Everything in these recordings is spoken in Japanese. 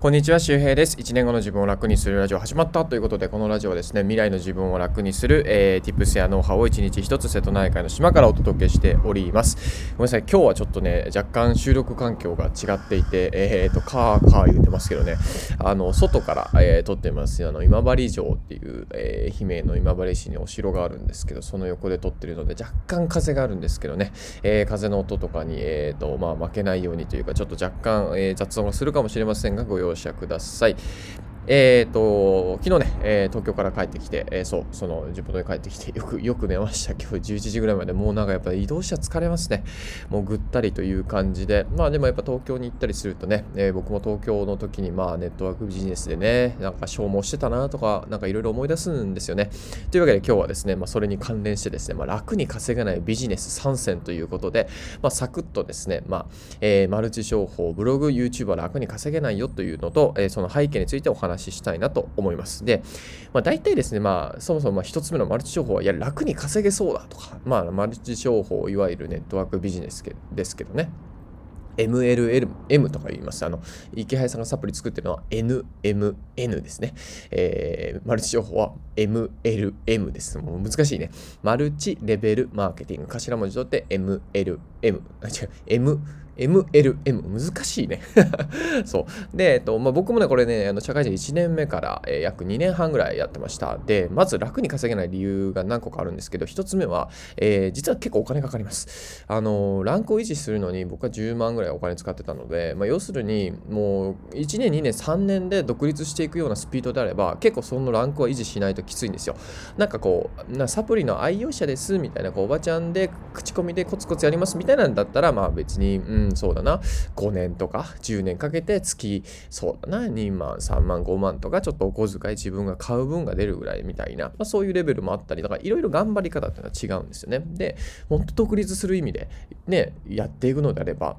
こんにちは、周平です。1年後の自分を楽にするラジオ始まったということで、このラジオはですね、未来の自分を楽にする、えー、Tips やノウハウを1日1つ瀬戸内海の島からお届けしております。ごめんなさい、今日はちょっとね、若干収録環境が違っていて、えっ、ー、と、カーカー言ってますけどね、あの、外から、えー、撮ってます。あの、今治城っていう、えー、愛媛の今治市にお城があるんですけど、その横で撮ってるので、若干風があるんですけどね、えー、風の音とかに、えっ、ー、と、まあ、負けないようにというか、ちょっと若干、えー、雑音がするかもしれませんが、ご用乗車ください。えっ、ー、と、昨日ね、えー、東京から帰ってきて、えー、そう、その地元に帰ってきて、よく、よく寝ました。今日11時ぐらいまで、もうなんかやっぱり移動車疲れますね。もうぐったりという感じで、まあでもやっぱ東京に行ったりするとね、え僕も東京の時にまあネットワークビジネスでね、なんか消耗してたなとか、なんかいろいろ思い出すんですよね。というわけで今日はですね、まあそれに関連してですね、まあ楽に稼げないビジネス参戦ということで、まあサクッとですね、まあ、えマルチ商法、ブログ、YouTube は楽に稼げないよというのと、えその背景についてお話ししたいなと思います。で、まあ、大体ですね、まあ、そもそもま1つ目のマルチ商法は、いや、楽に稼げそうだとか、まあ、マルチ商法、いわゆるネットワークビジネスですけどね。MLM とか言います。あの、池原さんがサプリ作ってるのは NMN ですね。えー、マルチ商法は MLM です。もう難しいね。マルチレベルマーケティング。頭文字取って MLM。違う。M MLM、難しいね そう。で、えっと、まあ、僕もね、これね、あの社会人1年目から、えー、約2年半ぐらいやってました。で、まず楽に稼げない理由が何個かあるんですけど、1つ目は、えー、実は結構お金かかります。あの、ランクを維持するのに僕は10万ぐらいお金使ってたので、まあ、要するに、もう1年、2年、3年で独立していくようなスピードであれば、結構そのランクは維持しないときついんですよ。なんかこう、なサプリの愛用者ですみたいな、こうおばちゃんで口コミでコツコツやりますみたいなんだったら、まあ別に、うん、そうだな、5年とか10年かけて月、そうだな、2万、3万、5万とか、ちょっとお小遣い自分が買う分が出るぐらいみたいな、まあ、そういうレベルもあったり、だからいろいろ頑張り方っていうのは違うんですよね。で、本当独立する意味で、ね、やっていくのであれば、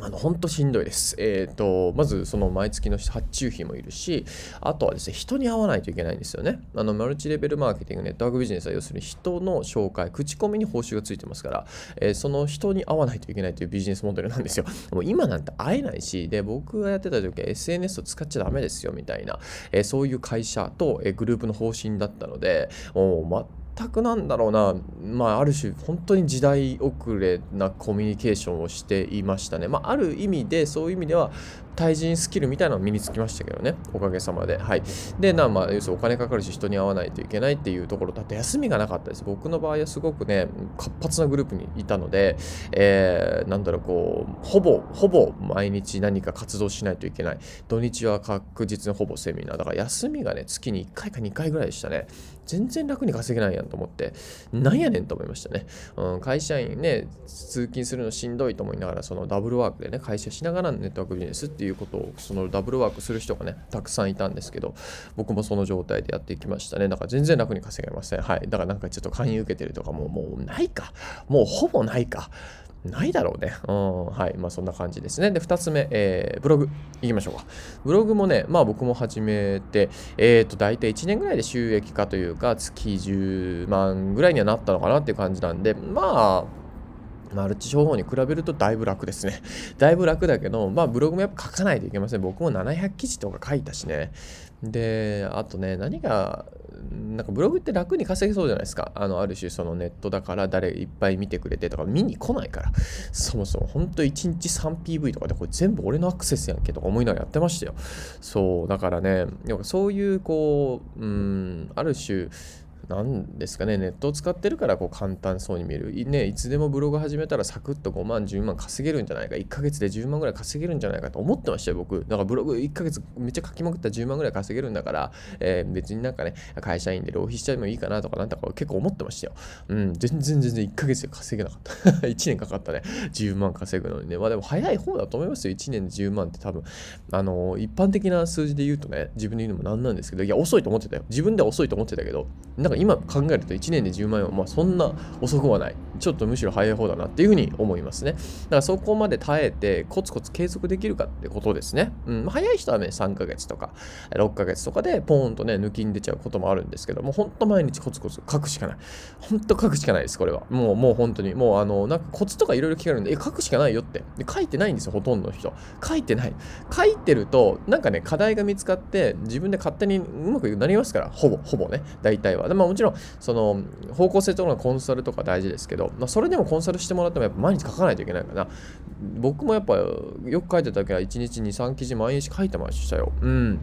あの、本当しんどいです。えっ、ー、と、まず、その毎月の発注費もいるし、あとはですね、人に会わないといけないんですよね。あの、マルチレベルマーケティング、ネットワークビジネスは要するに人の紹介、口コミに報酬がついてますから、えー、その人に会わないといけないというビジネスモデルなんですよ。もう今なんて会えないし、で、僕がやってた時は SNS を使っちゃダメですよ、みたいな、えー、そういう会社と、えグループの方針だったので、もう、全くなんだろうな、まあ、ある種本当に時代遅れなコミュニケーションをしていましたね。まあ、ある意味でそういう意味では対人スキルみたいなの身につきましたけどね、おかげさまで。はい。で、なまあ、要するにお金かかるし、人に会わないといけないっていうところだって休みがなかったです。僕の場合はすごくね、活発なグループにいたので、えー、なんだろう、こう、ほぼ、ほぼ毎日何か活動しないといけない。土日は確実にほぼセミナー。だから休みがね、月に1回か2回ぐらいでしたね。全然楽に稼げないやんと思って、なんやねんと思いましたね。うん、会社員ね、通勤するのしんどいと思いながら、そのダブルワークでね、会社しながらネットワークビジネスっていういうことをそのダブルワークする人がねたくさんいたんですけど僕もその状態でやっていきましたねだから全然楽に稼げませんはいだからなんかちょっと勧誘受けてるとかもうもうないかもうほぼないかないだろうね。うん。はい。まあそんな感じですね。で、2つ目、えー、ブログ。いきましょうか。ブログもね、まあ僕も始めて、えっ、ー、と、大体1年ぐらいで収益化というか、月10万ぐらいにはなったのかなっていう感じなんで、まあ、マルチ商法に比べるとだいぶ楽ですね。だいぶ楽だけど、まあブログもやっぱ書かないといけません。僕も700記事とか書いたしね。で、あとね、何が、なんかブログって楽に稼げそうじゃないですか。あの、ある種そのネットだから誰いっぱい見てくれてとか見に来ないから。そもそも本当1日 3PV とかでこれ全部俺のアクセスやんけとか思いながらやってましたよ。そう、だからね、そういうこう、うん、ある種、なんですかね、ネットを使ってるからこう簡単そうに見える。ね、いつでもブログ始めたらサクッと5万、10万稼げるんじゃないか、1ヶ月で10万ぐらい稼げるんじゃないかと思ってましたよ、僕。だからブログ1ヶ月めっちゃ書きまくったら10万ぐらい稼げるんだから、えー、別になんかね、会社員で浪費しちゃえばいいかなとかなんとか結構思ってましたよ。うん、全然全然1ヶ月で稼げなかった。1年かかったね、10万稼ぐのにね。まあでも早い方だと思いますよ、1年で10万って多分。あのー、一般的な数字で言うとね、自分で言うのもなんなんですけど、いや、遅いと思ってたよ。自分では遅いと思ってたけど、なんかか今考えると1年で10万円はまあそんな遅くはない。ちょっとむしろ早い方だなっていうふうに思いますね。だからそこまで耐えてコツコツ継続できるかってことですね。うん、早い人はね、3ヶ月とか6ヶ月とかでポーンとね、抜きに出ちゃうこともあるんですけども、ほんと毎日コツコツ書くしかない。ほんと書くしかないです、これは。もう、もう本当に。もうあの、なんかコツとかいろいろ聞かれるんで、え、書くしかないよって。で書いてないんですよ、ほとんどの人。書いてない。書いてると、なんかね、課題が見つかって、自分で勝手にうまくなりますから、ほぼ、ほぼね、大体は。でまあ、もちろん、その、方向性とかコンサルとか大事ですけど、まあ、それでもコンサルしてもらっても、やっぱ毎日書かないといけないかな、僕もやっぱ、よく書いてた時は1日2、3記事毎日書いてましたよ。うん。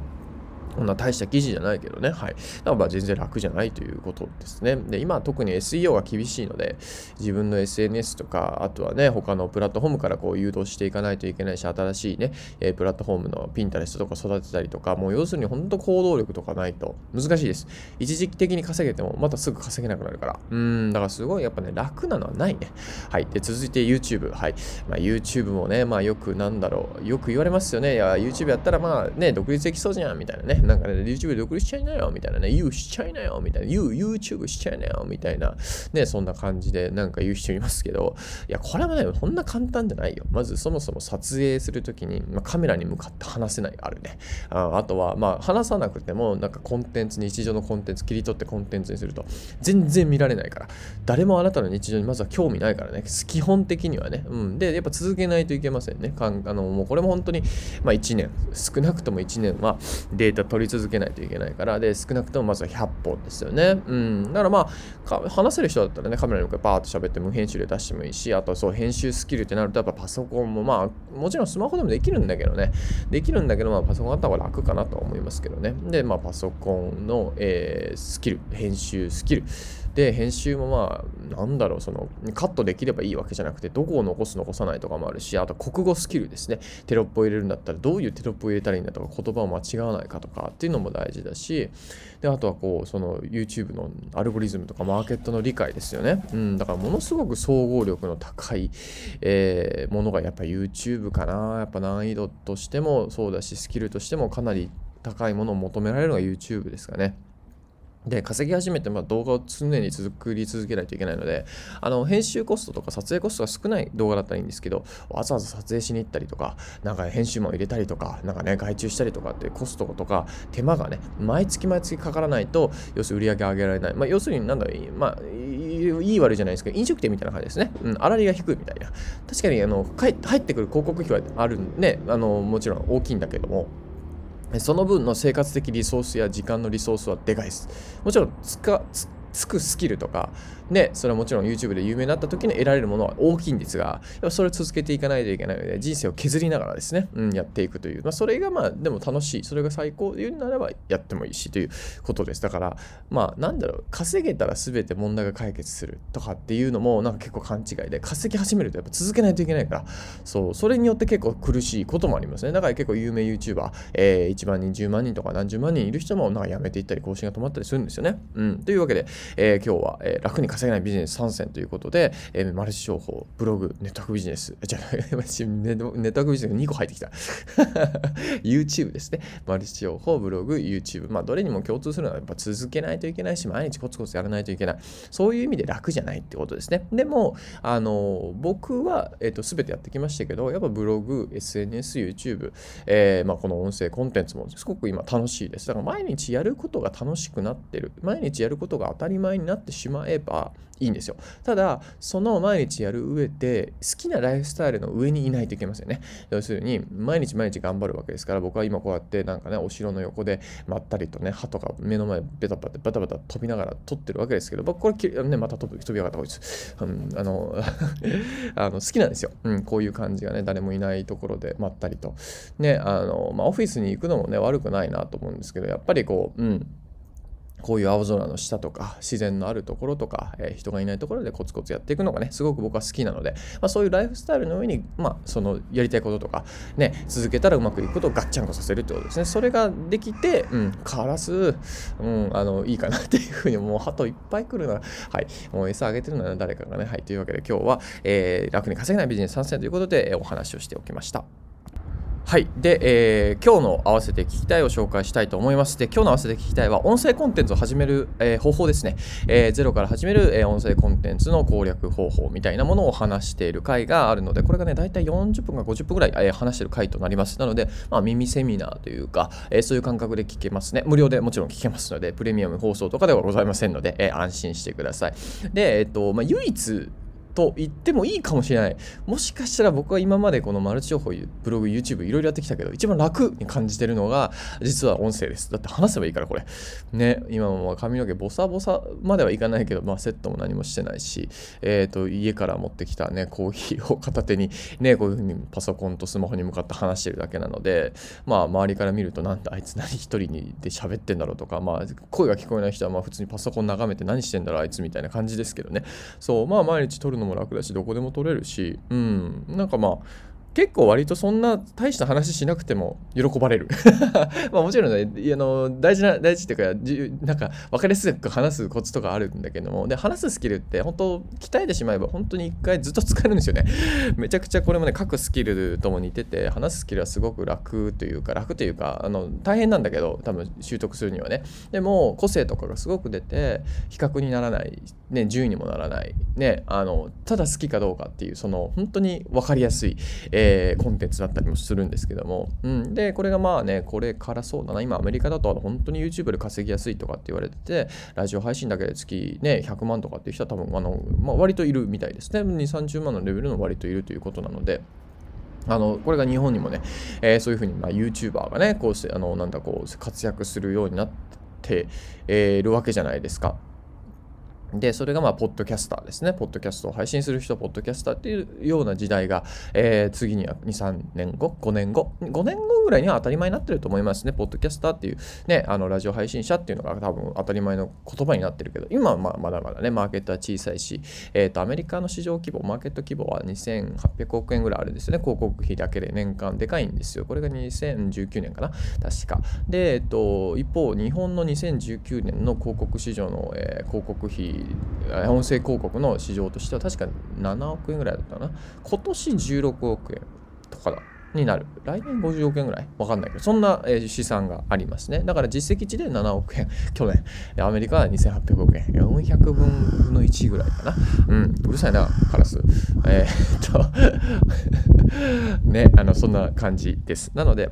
こんな大した記事じゃないけどね。はい。だからまあ全然楽じゃないということですね。で、今特に SEO が厳しいので、自分の SNS とか、あとはね、他のプラットフォームからこう誘導していかないといけないし、新しいね、えプラットフォームのピンタレストとか育てたりとか、もう要するに本当行動力とかないと難しいです。一時期的に稼げてもまたすぐ稼げなくなるから。うん、だからすごいやっぱね、楽なのはないね。はい。で、続いて YouTube。はい。まあ、YouTube もね、まあよくなんだろう、よく言われますよね。いや、YouTube やったらまあね、独立できそうじゃん、みたいなね。なんかね、YouTube で独立しちゃいなよみたいなね、You しちゃいなよみたいな、You YouTube しちゃいなよみたいな、ね、そんな感じでなんか言う人いますけど、いや、これはね、こんな簡単じゃないよ。まずそもそも撮影するときに、まあ、カメラに向かって話せないあるね。ああとは、まあ、話さなくても、なんかコンテンツ、日常のコンテンツ切り取ってコンテンツにすると、全然見られないから、誰もあなたの日常にまずは興味ないからね、基本的にはね。うん。で、やっぱ続けないといけませんね。かんあのもうこれも本当に、まあ、1年、少なくとも1年はデータ取り続けないといけないから、で、少なくともまずは100本ですよね。うん。だからまあ、話せる人だったらね、カメラに向かってバーッと喋って無編集で出してもいいし、あとそう、編集スキルってなると、やっぱパソコンもまあ、もちろんスマホでもできるんだけどね、できるんだけど、まあ、パソコンあった方が楽かなとは思いますけどね。で、まあ、パソコンの、えー、スキル、編集スキル。で編集もまあなんだろうそのカットできればいいわけじゃなくてどこを残す残さないとかもあるしあと国語スキルですね。テロップを入れるんだったらどういうテロップを入れたらいいんだとか言葉を間違わないかとかっていうのも大事だしであとはこうその YouTube のアルゴリズムとかマーケットの理解ですよね、うん、だからものすごく総合力の高い、えー、ものがやっぱ YouTube かな。やっぱ難易度としてもそうだしスキルとしてもかなり高いものを求められるのが YouTube ですかね。で、稼ぎ始めて、ま、動画を常に作り続けないといけないので、あの、編集コストとか撮影コストが少ない動画だったらいいんですけど、わざわざ撮影しに行ったりとか、なんか編集も入れたりとか、なんかね、外注したりとかってコストとか、手間がね、毎月毎月かからないと、要するに売り上げ上げられない。まあ、要するに、なんだろう、まあ、いい悪いじゃないですけど、飲食店みたいな感じですね。うん、粗利が低いみたいな。確かに、あの、入ってくる広告費はあるんで、あの、もちろん大きいんだけども、その分の生活的リソースや時間のリソースはでかいです。もちろんつくスキルとかで、それはもちろん YouTube で有名になった時に得られるものは大きいんですが、やっぱそれを続けていかないといけないので、人生を削りながらですね、うん、やっていくという、まあ、それがまあ、でも楽しい、それが最高というならばやってもいいしということです。だから、まあ、なんだろう、稼げたら全て問題が解決するとかっていうのも、なんか結構勘違いで、稼ぎ始めるとやっぱ続けないといけないから、そう、それによって結構苦しいこともありますね。だから結構有名 YouTuber、えー、1万人、10万人とか何十万人いる人も、なんか辞めていったり、更新が止まったりするんですよね。うん。というわけで、えー、今日は、えー、楽に稼げないビジネス参戦ということで、えー、マルチ商法、ブログ、ネットワークビジネス、じゃあ、ネットワークビジネス2個入ってきた。YouTube ですね。マルチ商法、ブログ、YouTube。まあ、どれにも共通するのはやっぱ続けないといけないし、毎日コツコツやらないといけない。そういう意味で楽じゃないってことですね。でも、あの、僕は、えっ、ー、と、すべてやってきましたけど、やっぱブログ、SNS、YouTube、えー、まあ、この音声コンテンツもすごく今楽しいです。だから毎日やることが楽しくなってる。毎日やることが当たり前になってしまえばいいんですよ。ただその毎日やる上で好きなライフスタイルの上にいないといけませんね。要するに毎日毎日頑張るわけですから僕は今こうやってなんかねお城の横でまったりとね歯とか目の前ベタバタバタバタ飛びながら撮ってるわけですけど僕これねまた飛び飛び上がったこいつ、うん、あの あの好きなんですよ、うん、こういう感じがね誰もいないところでまったりと。ねあの、まあ、オフィスに行くのもね悪くないなと思うんですけどやっぱりこううん。こういう青空の下とか自然のあるところとか、えー、人がいないところでコツコツやっていくのがねすごく僕は好きなので、まあ、そういうライフスタイルの上に、まあ、そのやりたいこととか、ね、続けたらうまくいくことをガッチャンコさせるってことですねそれができて、うん、カラス、うん、あのいいかなっていうふうにもう鳩いっぱい来るならはいもう餌あげてるなら誰かがねはいというわけで今日は、えー、楽に稼げないビジネス参戦ということで、えー、お話をしておきました。はい。で、えー、今日の合わせて聞きたいを紹介したいと思います。で、今日の合わせて聞きたいは、音声コンテンツを始める、えー、方法ですね。えー、ゼロから始める、え音声コンテンツの攻略方法みたいなものを話している回があるので、これがね、だいたい40分か50分ぐらい、え話している回となります。なので、まあ、耳セミナーというか、えそういう感覚で聞けますね。無料でもちろん聞けますので、プレミアム放送とかではございませんので、え安心してください。で、えっと、まあ、唯一、と言ってもいいかもしれない。もしかしたら僕は今までこのマルチ情報、ブログ、YouTube いろいろやってきたけど、一番楽に感じてるのが、実は音声です。だって話せばいいから、これ。ね、今も髪の毛ボサボサまではいかないけど、まあセットも何もしてないし、えっ、ー、と、家から持ってきたね、コーヒーを片手に、ね、こういうふうにパソコンとスマホに向かって話してるだけなので、まあ周りから見ると、なんだあいつ何一人にで喋ってんだろうとか、まあ声が聞こえない人はまあ普通にパソコン眺めて何してんだろうあいつみたいな感じですけどね。そう、まあ毎日撮るのも楽だし、どこでも取れるし、うん、なんかまあ結構割とそんな大した話しなくても喜ばれる。まあもちろんねあの大事な大事っていうかなんか分かりやすく話すコツとかあるんだけどもで話すスキルって本当鍛えてしまえば本当に一回ずっと使えるんですよね。めちゃくちゃこれもね書くスキルとも似てて話すスキルはすごく楽というか楽というかあの大変なんだけど多分習得するにはね。でも個性とかがすごく出て比較にならないね順位にもならないねあのただ好きかどうかっていうその本当に分かりやすい、えーえー、コンテンツだったりもするんですけども、うん、でこれがまあねこれからそうだな。今アメリカだと本当に YouTube で稼ぎやすいとかって言われててラジオ配信だけで月ね100万とかっていう人は多分あの、まあ、割といるみたいですね。2 3 0万のレベルの割といるということなので。あのこれが日本にもね、えー、そういうふうに、まあ、YouTuber がねこうしてあのなんだこう活躍するようになってい、えー、るわけじゃないですか。で、それがまあ、ポッドキャスターですね。ポッドキャストを配信する人、ポッドキャスターっていうような時代が、えー、次には2、3年後、5年後、5年後ぐらいには当たり前になってると思いますね。ポッドキャスターっていうね、あの、ラジオ配信者っていうのが多分当たり前の言葉になってるけど、今はまあまだまだね、マーケットは小さいし、えっ、ー、と、アメリカの市場規模、マーケット規模は2800億円ぐらいあるんですよね。広告費だけで年間でかいんですよ。これが2019年かな確か。で、えっ、ー、と、一方、日本の2019年の広告市場の、えー、広告費音声広告の市場としては確か7億円ぐらいだったな。今年16億円とかだ。になる。来年50億円ぐらい。わかんないけど。そんな、え資産がありますね。だから実績値で7億円。去年。アメリカは2800億円。400分の1ぐらいかな。うん。うるさいなカラス。えー、っと。ね。あのそんな感じです。なので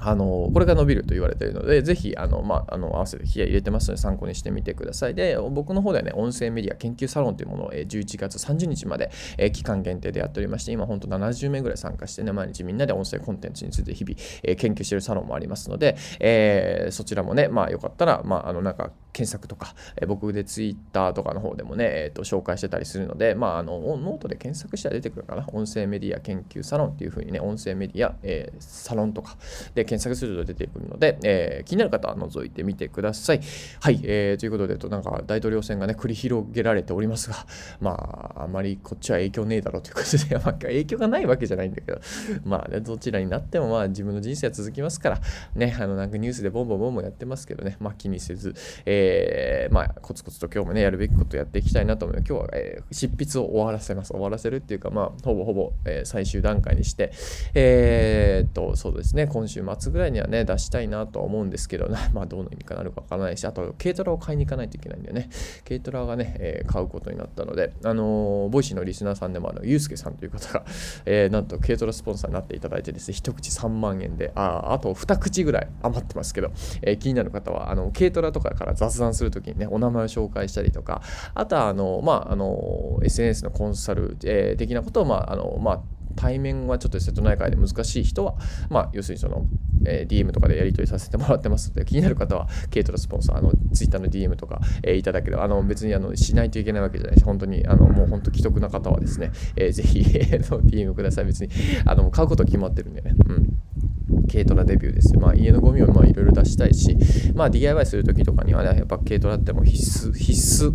あのこれが伸びると言われているので、ぜひあの、まあ、あの合わせて冷や入れてますので参考にしてみてください。で、僕の方ではね、音声メディア研究サロンというものを11月30日まで期間限定でやっておりまして、今本当70名ぐらい参加してね、毎日みんなで音声コンテンツについて日々研究しているサロンもありますので、えー、そちらもね、まあよかったら、まああのなんか検索とか、え僕でツイッターとかの方でもね、えー、と紹介してたりするので、まあ、あのノートで検索したら出てくるかな。音声メディア研究サロンっていう風にね、音声メディア、えー、サロンとかで検索すると出てくるので、えー、気になる方は覗いてみてください。はい、えー、ということで、となんか大統領選がね、繰り広げられておりますが、まあ、あまりこっちは影響ねえだろうということで、まあ、影響がないわけじゃないんだけど、まあね、どちらになっても、まあ、自分の人生は続きますから、ね、あの、なんかニュースでボンボンボンボンやってますけどね、まあ、気にせず、えー、まあ、コツコツと今日もね、やるべきことやっていきたいなと思う、今日は、えー、執筆を終わらせます。終わらせるっていうか、まあ、ほぼほぼ、えー、最終段階にして、えー、っと、そうですね、今週末ぐらいにはね、出したいなとは思うんですけど、まあ、どうの意味かなるかわからないし、あと、軽トラを買いに行かないといけないんだよね。軽トラがね、えー、買うことになったので、あのー、 Voicy のリスナーさんでも、あの、ゆうすけさんという方が、えー、なんと軽トラスポンサーになっていただいてですね、一口3万円で、ああと二口ぐらい余ってますけど、え、気になる方は、あの、軽トラとかから雑談するときにね、お名前を紹介したりとか、あとは、あの、まあ、あの、SNS のコンサル、え、的なことを、まあ、あの、まあ、対面はちょっと瀬戸内海で難しい人は、まあ、要するにその、えー、DM とかでやり取りさせてもらってますので、気になる方は、ケイトのスポンサー、あの、Twitter の DM とか、えー、いただければ、あの、別にあのしないといけないわけじゃないし、本当に、あの、もう本当既得な方はですね、えー、ぜひ、えー、DM ください。別に、あの、買うこと決まってるんでね。うん。軽トラデビューですよ。まあ、家のゴミをいろいろ出したいし、まあ、DIY するときとかにはね、やっぱ軽トラっても必須、必須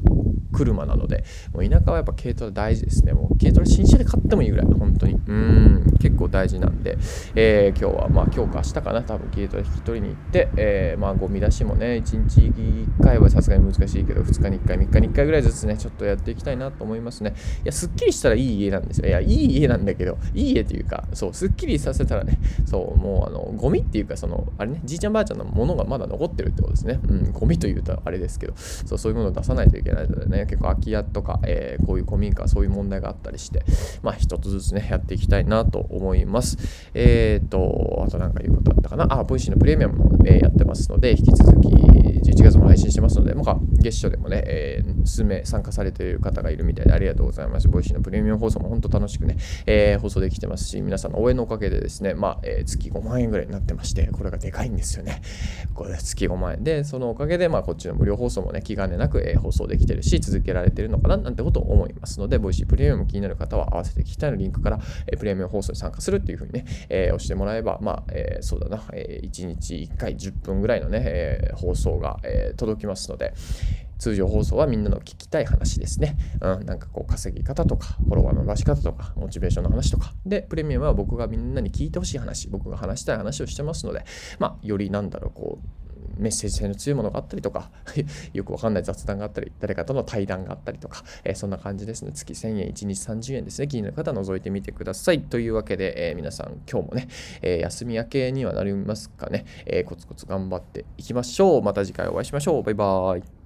車なので、もう田舎はやっぱ軽トラ大事ですね。もう軽トラ新車で買ってもいいぐらい、本当に。うん、結構大事なんで、えー、今日は、まあ今日か明日かな、多分軽トラ引き取りに行って、えー、まあゴミ出しもね、1日1回はさすがに難しいけど、2日に1回、3日に1回ぐらいずつね、ちょっとやっていきたいなと思いますね。いや、すっきりしたらいい家なんですよ。いや、いい家なんだけど、いい家というか、そう、すっきりさせたらね、そう、もうあの、ゴミっていうか、その、あれね、じいちゃんばあちゃんのものがまだ残ってるってことですね。うん、ゴミというとあれですけど、そうそういうものを出さないといけないのでね、結構空き家とか、えー、こういう古民家、そういう問題があったりして、まあ、一つずつね、やっていきたいなと思います。えっ、ー、と、あと何か言うことあったかな？あ、 Voicy のプレミアムも、えー、やってますので、引き続き11月も配信してますので、もか月初でもね、えー、数名参加されている方がいるみたいでありがとうございます。 Voicy のプレミアム放送も本当楽しくね、えー、放送できてますし、皆さんの応援のおかげでですね、まあ、えー、月5万円ぐらいになってまして、これがでかいんですよね。これ月5万円で、そのおかげで、まあ、こっちの無料放送もね、気兼ねなく、えー、放送できてるし、続けられてるのかななんてことを思いますので、 Voicy プレミアム気になる方は合わせて聞きたいのリンクから、えー、プレミアム放送に参加するっていうふうにね、えー、押してもらえば、まあ、えー、そうだな、えー、1日1回10分ぐらいのね、えー、放送が、え、届きますので、通常放送はみんなの聞きたい話ですね。うん、なんかこう稼ぎ方とか、フォロワーの伸ばし方とか、モチベーションの話とか。で、プレミアムは僕がみんなに聞いてほしい話、僕が話したい話をしてますので、まあ、よりなんだろう、こう、メッセージ性の強いものがあったりとか よくわかんない雑談があったり、誰かとの対談があったりとか、えー、そんな感じですね。月1000円、1日30円ですね。気になる方覗いてみてください。というわけで、えー、皆さん今日もね、えー、休み明けにはなりますかね、えコツコツ頑張っていきましょう。また次回お会いしましょう。バイバーイ。